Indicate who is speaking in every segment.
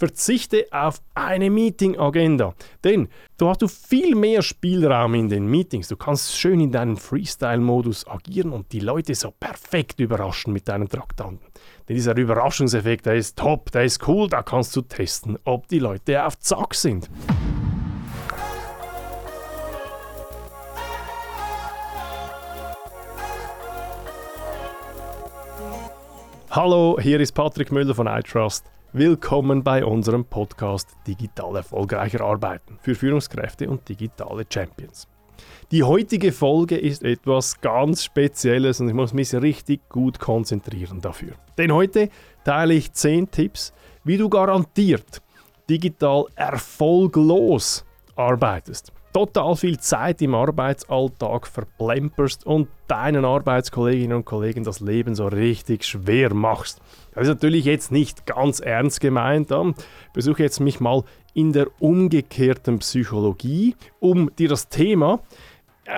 Speaker 1: Verzichte auf eine Meeting-Agenda, denn du hast du viel mehr Spielraum in den Meetings. Du kannst schön in deinen Freestyle-Modus agieren und die Leute so perfekt überraschen mit deinen Traktanten. Denn dieser Überraschungseffekt, der ist top, der ist cool, da kannst du testen, ob die Leute auf Zack sind. Hallo, hier ist Patrick Müller von iTrust. Willkommen bei unserem Podcast Digital erfolgreicher Arbeiten für Führungskräfte und digitale Champions. Die heutige Folge ist etwas ganz Spezielles und ich muss mich richtig gut konzentrieren dafür. Denn heute teile ich 10 Tipps, wie du garantiert digital erfolglos arbeitest total viel Zeit im Arbeitsalltag verplemperst und deinen Arbeitskolleginnen und Kollegen das Leben so richtig schwer machst. Das ist natürlich jetzt nicht ganz ernst gemeint. Ich besuche jetzt mich mal in der umgekehrten Psychologie, um dir das Thema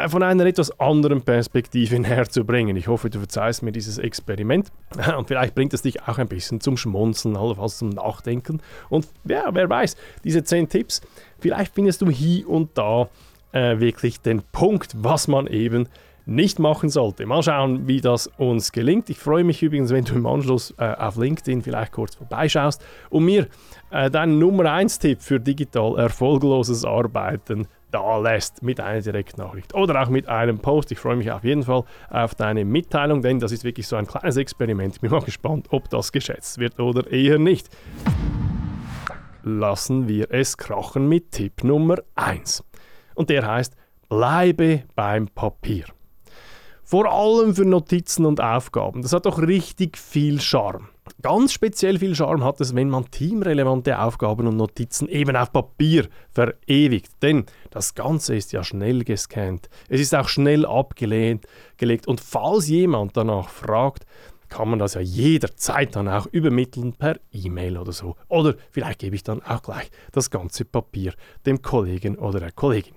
Speaker 1: von einer etwas anderen Perspektive näher zu bringen. Ich hoffe, du verzeihst mir dieses Experiment und vielleicht bringt es dich auch ein bisschen zum Schmunzeln, allenfalls zum Nachdenken. Und ja, wer weiß, diese 10 Tipps, vielleicht findest du hier und da äh, wirklich den Punkt, was man eben nicht machen sollte. Mal schauen, wie das uns gelingt. Ich freue mich übrigens, wenn du im Anschluss äh, auf LinkedIn vielleicht kurz vorbeischaust und mir äh, deinen Nummer 1 Tipp für digital erfolgloses Arbeiten da lässt mit einer Direktnachricht oder auch mit einem Post. Ich freue mich auf jeden Fall auf deine Mitteilung, denn das ist wirklich so ein kleines Experiment. Ich bin mal gespannt, ob das geschätzt wird oder eher nicht. Lassen wir es krachen mit Tipp Nummer 1. Und der heißt, bleibe beim Papier. Vor allem für Notizen und Aufgaben. Das hat doch richtig viel Charme. Ganz speziell viel Charme hat es, wenn man teamrelevante Aufgaben und Notizen eben auf Papier verewigt. Denn das Ganze ist ja schnell gescannt. Es ist auch schnell abgelegt. Und falls jemand danach fragt, kann man das ja jederzeit dann auch übermitteln per E-Mail oder so. Oder vielleicht gebe ich dann auch gleich das ganze Papier dem Kollegen oder der Kollegin.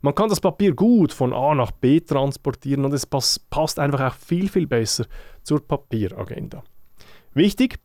Speaker 1: Man kann das Papier gut von A nach B transportieren und es passt einfach auch viel, viel besser zur Papieragenda. Wichtig,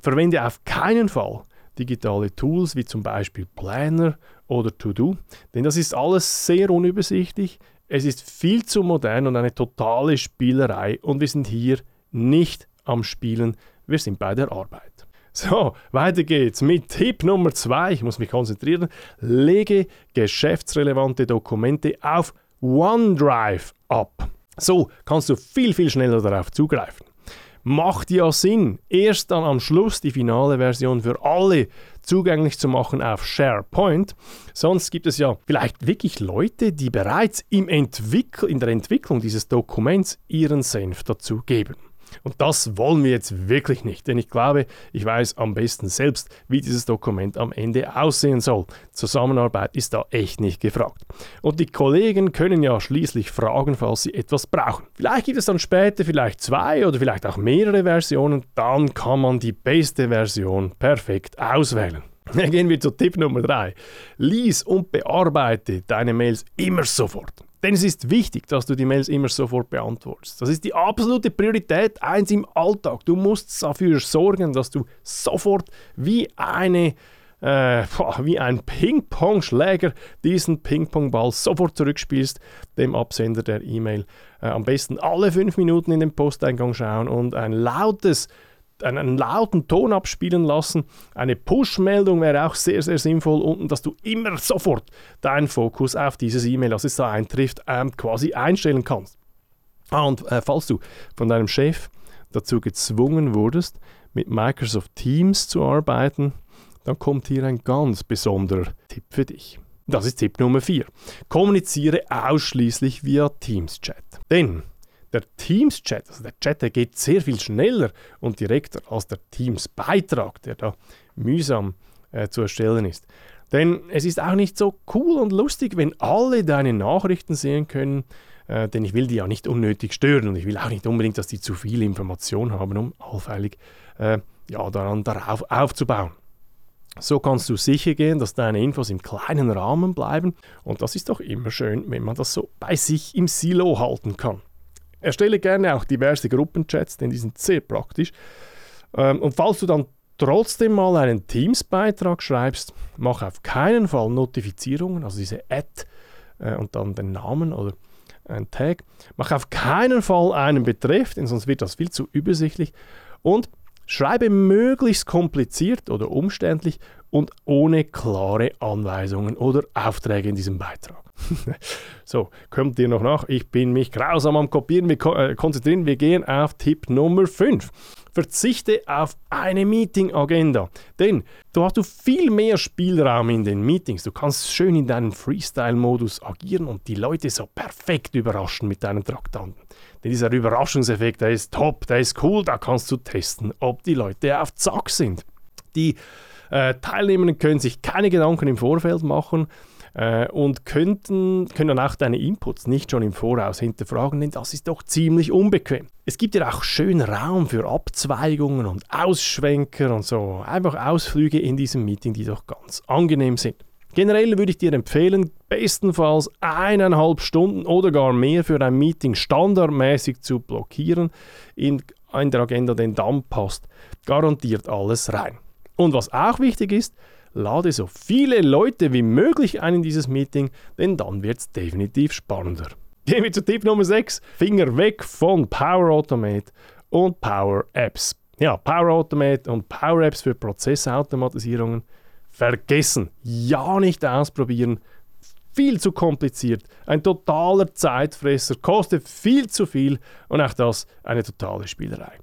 Speaker 1: verwende auf keinen Fall digitale Tools wie zum Beispiel Planner oder To-Do, denn das ist alles sehr unübersichtlich. Es ist viel zu modern und eine totale Spielerei und wir sind hier nicht am Spielen, wir sind bei der Arbeit. So, weiter geht's mit Tipp Nummer 2. Ich muss mich konzentrieren. Lege geschäftsrelevante Dokumente auf OneDrive ab. So kannst du viel, viel schneller darauf zugreifen macht ja Sinn, erst dann am Schluss die finale Version für alle zugänglich zu machen auf SharePoint. Sonst gibt es ja vielleicht wirklich Leute, die bereits im Entwickl in der Entwicklung dieses Dokuments ihren Senf dazu geben. Und das wollen wir jetzt wirklich nicht, denn ich glaube, ich weiß am besten selbst, wie dieses Dokument am Ende aussehen soll. Zusammenarbeit ist da echt nicht gefragt. Und die Kollegen können ja schließlich fragen, falls sie etwas brauchen. Vielleicht gibt es dann später vielleicht zwei oder vielleicht auch mehrere Versionen, dann kann man die beste Version perfekt auswählen. Gehen wir zu Tipp Nummer 3. Lies und bearbeite deine Mails immer sofort. Denn es ist wichtig, dass du die Mails immer sofort beantwortest. Das ist die absolute Priorität eins im Alltag. Du musst dafür sorgen, dass du sofort wie eine äh, wie ein Ping-Pong-Schläger diesen Ping-Pong-Ball sofort zurückspielst, dem Absender der E-Mail. Äh, am besten alle fünf Minuten in den Posteingang schauen und ein lautes einen lauten Ton abspielen lassen. Eine Push-Meldung wäre auch sehr, sehr sinnvoll und dass du immer sofort deinen Fokus auf dieses E-Mail, das es da eintrifft, ähm, quasi einstellen kannst. Ah, und äh, falls du von deinem Chef dazu gezwungen wurdest, mit Microsoft Teams zu arbeiten, dann kommt hier ein ganz besonderer Tipp für dich. Das ist Tipp Nummer 4. Kommuniziere ausschließlich via Teams-Chat. Denn der Teams-Chat, also der Chat, der geht sehr viel schneller und direkter als der Teams-Beitrag, der da mühsam äh, zu erstellen ist. Denn es ist auch nicht so cool und lustig, wenn alle deine Nachrichten sehen können, äh, denn ich will die ja nicht unnötig stören und ich will auch nicht unbedingt, dass die zu viel Information haben, um allfeilig äh, ja, daran darauf aufzubauen. So kannst du sicher gehen, dass deine Infos im kleinen Rahmen bleiben und das ist doch immer schön, wenn man das so bei sich im Silo halten kann. Erstelle gerne auch diverse Gruppenchats, denn die sind sehr praktisch. Ähm, und falls du dann trotzdem mal einen Teams-Beitrag schreibst, mach auf keinen Fall Notifizierungen, also diese Ad äh, und dann den Namen oder ein Tag. Mach auf keinen Fall einen Betreff, denn sonst wird das viel zu übersichtlich. Und schreibe möglichst kompliziert oder umständlich und ohne klare Anweisungen oder Aufträge in diesem Beitrag. so, kommt ihr noch nach? Ich bin mich grausam am Kopieren. Wir äh, konzentrieren. Wir gehen auf Tipp Nummer 5. Verzichte auf eine Meeting-Agenda, denn da hast du viel mehr Spielraum in den Meetings. Du kannst schön in deinem Freestyle-Modus agieren und die Leute so perfekt überraschen mit deinen Traktanten. Denn dieser Überraschungseffekt, der ist top, der ist cool, da kannst du testen, ob die Leute auf Zack sind. Die äh, Teilnehmenden können sich keine Gedanken im Vorfeld machen äh, und könnten, können auch deine Inputs nicht schon im Voraus hinterfragen, denn das ist doch ziemlich unbequem. Es gibt ja auch schön Raum für Abzweigungen und Ausschwenker und so, einfach Ausflüge in diesem Meeting, die doch ganz angenehm sind. Generell würde ich dir empfehlen, bestenfalls eineinhalb Stunden oder gar mehr für ein Meeting standardmäßig zu blockieren in, in der Agenda, denn dann passt garantiert alles rein. Und was auch wichtig ist, lade so viele Leute wie möglich ein in dieses Meeting, denn dann wird es definitiv spannender. Gehen wir zu Tipp Nummer 6. Finger weg von Power Automate und Power Apps. Ja, Power Automate und Power Apps für Prozessautomatisierungen vergessen. Ja, nicht ausprobieren. Viel zu kompliziert. Ein totaler Zeitfresser, kostet viel zu viel und auch das eine totale Spielerei.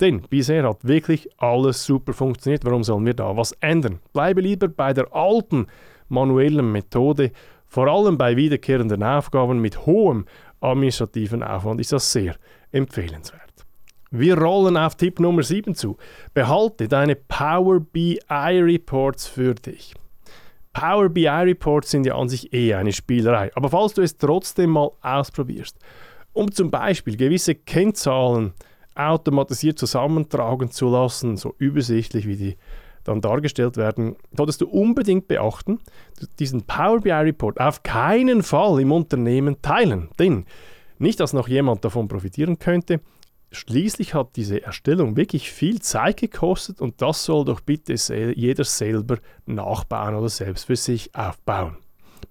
Speaker 1: Denn bisher hat wirklich alles super funktioniert. Warum sollen wir da was ändern? Bleibe lieber bei der alten manuellen Methode. Vor allem bei wiederkehrenden Aufgaben mit hohem administrativen Aufwand ist das sehr empfehlenswert. Wir rollen auf Tipp Nummer 7 zu. Behalte deine Power BI Reports für dich. Power BI Reports sind ja an sich eh eine Spielerei, aber falls du es trotzdem mal ausprobierst, um zum Beispiel gewisse Kennzahlen automatisiert zusammentragen zu lassen, so übersichtlich wie die dann dargestellt werden, solltest du unbedingt beachten, diesen Power BI Report auf keinen Fall im Unternehmen teilen. Denn nicht, dass noch jemand davon profitieren könnte. Schließlich hat diese Erstellung wirklich viel Zeit gekostet und das soll doch bitte jeder selber nachbauen oder selbst für sich aufbauen.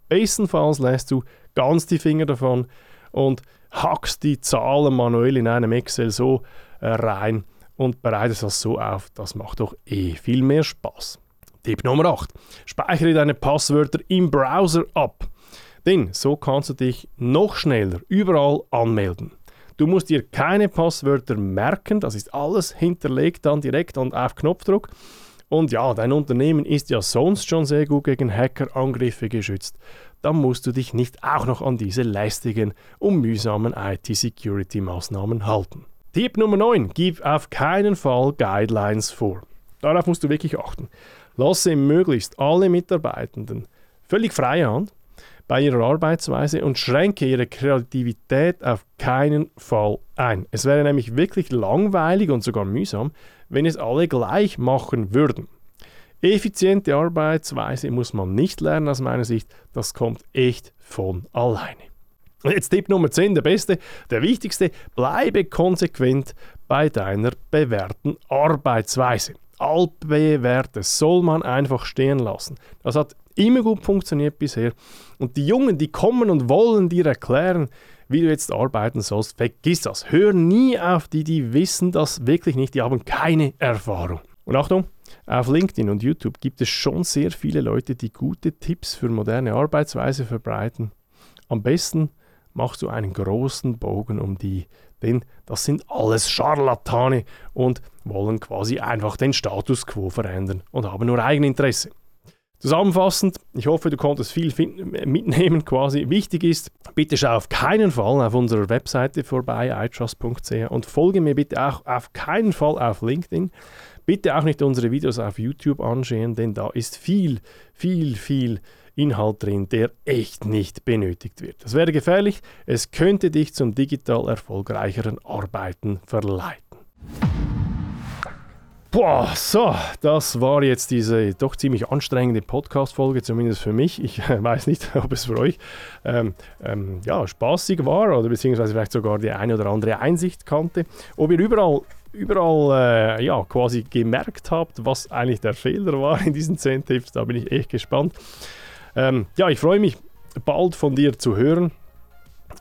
Speaker 1: Bestenfalls lässt du ganz die Finger davon und hackst die Zahlen manuell in einem Excel so äh, rein und bereitest das so auf. Das macht doch eh viel mehr Spaß. Tipp Nummer 8. Speichere deine Passwörter im Browser ab. Denn so kannst du dich noch schneller überall anmelden. Du musst dir keine Passwörter merken, das ist alles hinterlegt dann direkt und auf Knopfdruck. Und ja, dein Unternehmen ist ja sonst schon sehr gut gegen Hackerangriffe geschützt dann musst du dich nicht auch noch an diese lästigen und mühsamen IT-Security-Maßnahmen halten. Tipp Nummer 9. Gib auf keinen Fall Guidelines vor. Darauf musst du wirklich achten. Lasse möglichst alle Mitarbeitenden völlig freie Hand bei ihrer Arbeitsweise und schränke ihre Kreativität auf keinen Fall ein. Es wäre nämlich wirklich langweilig und sogar mühsam, wenn es alle gleich machen würden. Effiziente Arbeitsweise muss man nicht lernen aus meiner Sicht. Das kommt echt von alleine. Jetzt Tipp Nummer 10, der beste, der wichtigste, bleibe konsequent bei deiner bewährten Arbeitsweise. Altbewährtes soll man einfach stehen lassen. Das hat immer gut funktioniert bisher. Und die Jungen, die kommen und wollen dir erklären, wie du jetzt arbeiten sollst, vergiss das. Hör nie auf die, die wissen das wirklich nicht, die haben keine Erfahrung. Und Achtung, auf LinkedIn und YouTube gibt es schon sehr viele Leute, die gute Tipps für moderne Arbeitsweise verbreiten. Am besten machst du einen großen Bogen um die, denn das sind alles Scharlatane und wollen quasi einfach den Status quo verändern und haben nur Eigeninteresse. Zusammenfassend, ich hoffe, du konntest viel mitnehmen quasi. Wichtig ist, bitte schau auf keinen Fall auf unserer Webseite vorbei, itrust.ch und folge mir bitte auch auf keinen Fall auf LinkedIn. Bitte auch nicht unsere Videos auf YouTube anschauen, denn da ist viel, viel, viel Inhalt drin, der echt nicht benötigt wird. Das wäre gefährlich, es könnte dich zum digital erfolgreicheren Arbeiten verleiten. Boah, so, das war jetzt diese doch ziemlich anstrengende Podcast-Folge, zumindest für mich. Ich äh, weiß nicht, ob es für euch ähm, ähm, ja, spaßig war oder beziehungsweise vielleicht sogar die eine oder andere Einsicht kannte. Ob ihr überall überall äh, ja, quasi gemerkt habt, was eigentlich der Fehler war in diesen 10 Tipps. Da bin ich echt gespannt. Ähm, ja, ich freue mich bald von dir zu hören.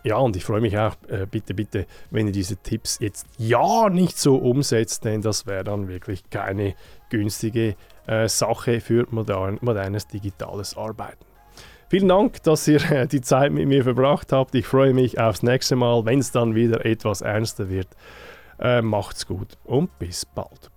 Speaker 1: Ja, und ich freue mich auch, äh, bitte, bitte, wenn ihr diese Tipps jetzt ja nicht so umsetzt, denn das wäre dann wirklich keine günstige äh, Sache für modern, modernes digitales Arbeiten. Vielen Dank, dass ihr äh, die Zeit mit mir verbracht habt. Ich freue mich aufs nächste Mal, wenn es dann wieder etwas ernster wird. Äh, macht's gut und bis bald.